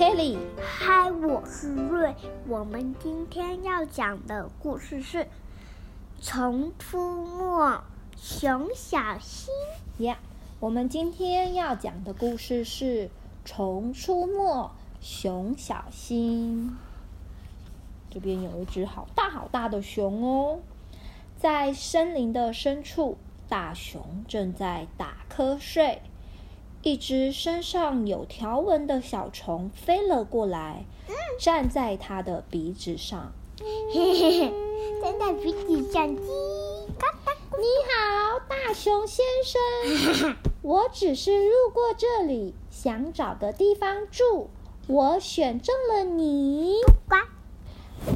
Kelly。嗨，我是瑞。我们今天要讲的故事是《虫出没》，熊小新。呀，我们今天要讲的故事是《虫出没》，熊小新。这边有一只好大好大的熊哦，在森林的深处，大熊正在打瞌睡。一只身上有条纹的小虫飞了过来，站在它的鼻子上。嘿嘿嘿，站在鼻子上，叽嘎哒。你好，大熊先生，我只是路过这里，想找个地方住。我选中了你。呱！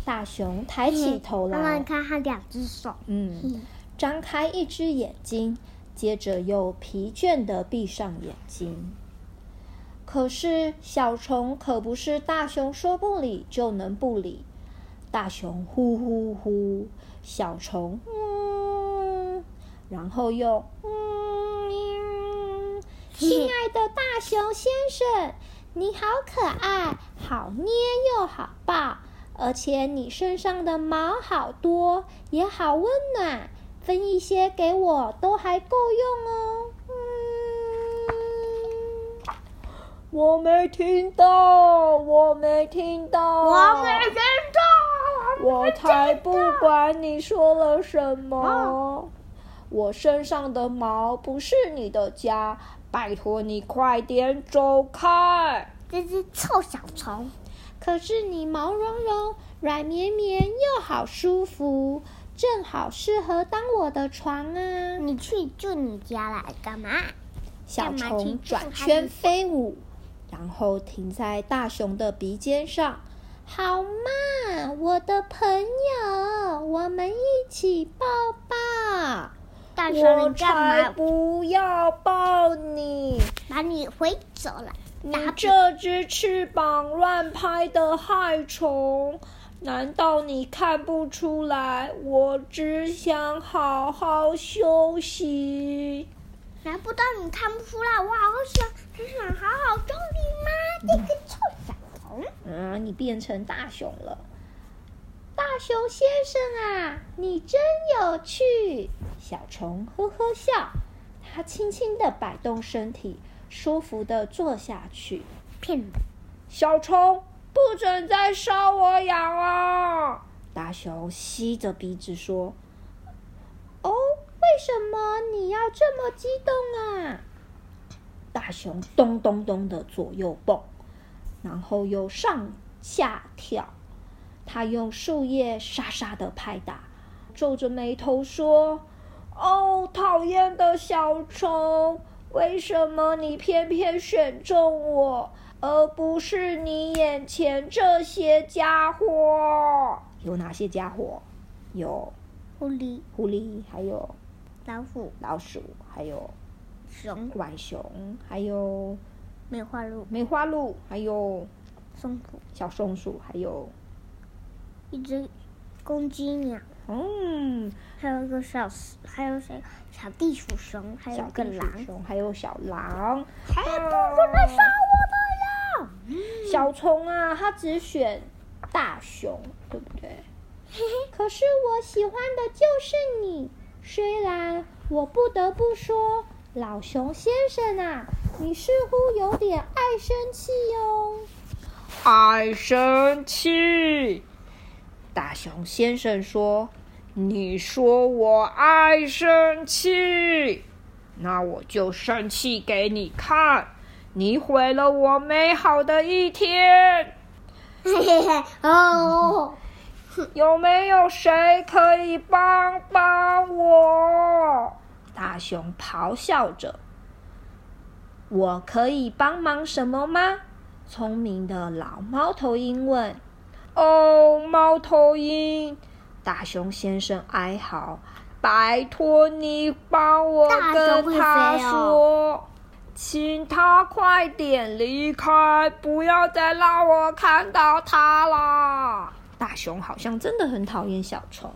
大熊抬起头来，慢慢看他两只手，嗯，张开一只眼睛。接着又疲倦地闭上眼睛。可是小虫可不是大熊说不理就能不理。大熊呼呼呼，小虫嗯，然后又嗯。亲爱的大熊先生，你好可爱，好捏又好抱，而且你身上的毛好多，也好温暖。分一些给我都还够用哦。嗯，我没听到，我没听到，我没听到，我才不管你说了什么。啊，我身上的毛不是你的家，拜托你快点走开。这只臭小虫，可是你毛茸茸、软绵绵又好舒服。正好适合当我的床啊！你去住你家来干嘛？小虫转圈飞舞，然后停在大熊的鼻尖上。好嘛，我的朋友，我们一起抱抱。大熊，你干嘛？不要抱你！把你挥走了。你这只翅膀乱拍的害虫！难道你看不出来？我只想好好休息。难不到你看不出来？我好想只想好好休息吗？这个臭小虫！啊，你变成大熊了。大熊先生啊，你真有趣。小虫呵呵笑，它轻轻的摆动身体，舒服的坐下去。骗人！小虫。不准再烧我痒了！大熊吸着鼻子说：“哦，为什么你要这么激动啊？”大熊咚咚咚的左右蹦，然后又上下跳。他用树叶沙沙的拍打，皱着眉头说：“哦，讨厌的小虫，为什么你偏偏选中我？”而不是你眼前这些家伙。有哪些家伙？有狐狸，狐狸，还有老虎，老鼠，还有熊，浣熊，还有梅花鹿，梅花鹿，还有松鼠，小松鼠，还有一只公鸡鸟。嗯，还有一个小，还有谁？小地鼠熊，还有个狼，熊，还有小狼。还有不准来杀我的！小虫啊，它只选大熊，对不对？可是我喜欢的就是你。虽然我不得不说，老熊先生啊，你似乎有点爱生气哟。爱生气？大熊先生说：“你说我爱生气，那我就生气给你看。”你毁了我美好的一天。嘿嘿嘿，哦，有没有谁可以帮帮我？大熊咆哮着。我可以帮忙什么吗？聪明的老猫头鹰问。哦，猫头鹰，大熊先生哀嚎，拜托你帮我跟他说。请他快点离开，不要再让我看到他了。大熊好像真的很讨厌小虫。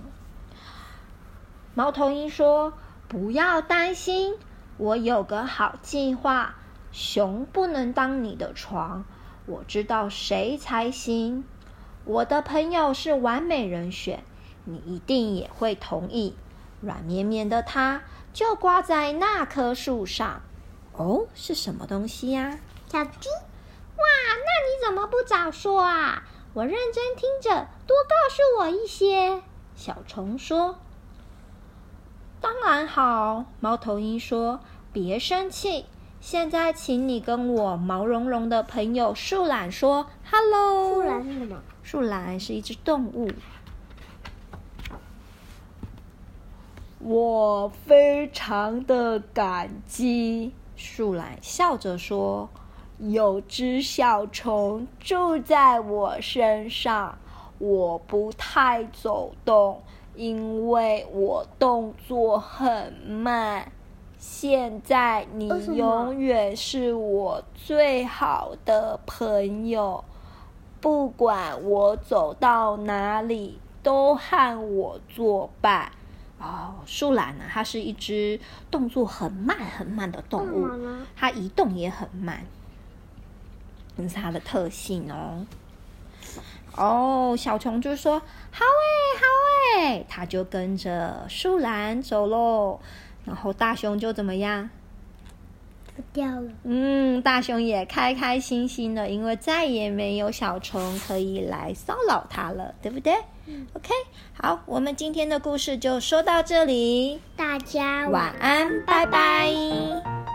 猫头鹰说：“不要担心，我有个好计划。熊不能当你的床，我知道谁才行。我的朋友是完美人选，你一定也会同意。软绵绵的它就挂在那棵树上。哦，是什么东西呀？小鸡。哇，那你怎么不早说啊？我认真听着，多告诉我一些。小虫说：“当然好。”猫头鹰说：“别生气。现在，请你跟我毛茸茸的朋友树懒说 ‘hello’。”树懒是什么？树懒是一只动物。我非常的感激。树懒笑着说：“有只小虫住在我身上。”我不太走动，因为我动作很慢。现在你永远是我最好的朋友，不管我走到哪里，都和我作伴。哦，树懒呢？它是一只动作很慢很慢的动物，它移动也很慢，这是它的特性哦。哦，小虫就说：“好诶，好诶。”它就跟着树懒走喽。然后大熊就怎么样？不掉了。嗯，大熊也开开心心的，因为再也没有小虫可以来骚扰它了，对不对？嗯。OK，好，我们今天的故事就说到这里。大家晚安，晚安，拜拜。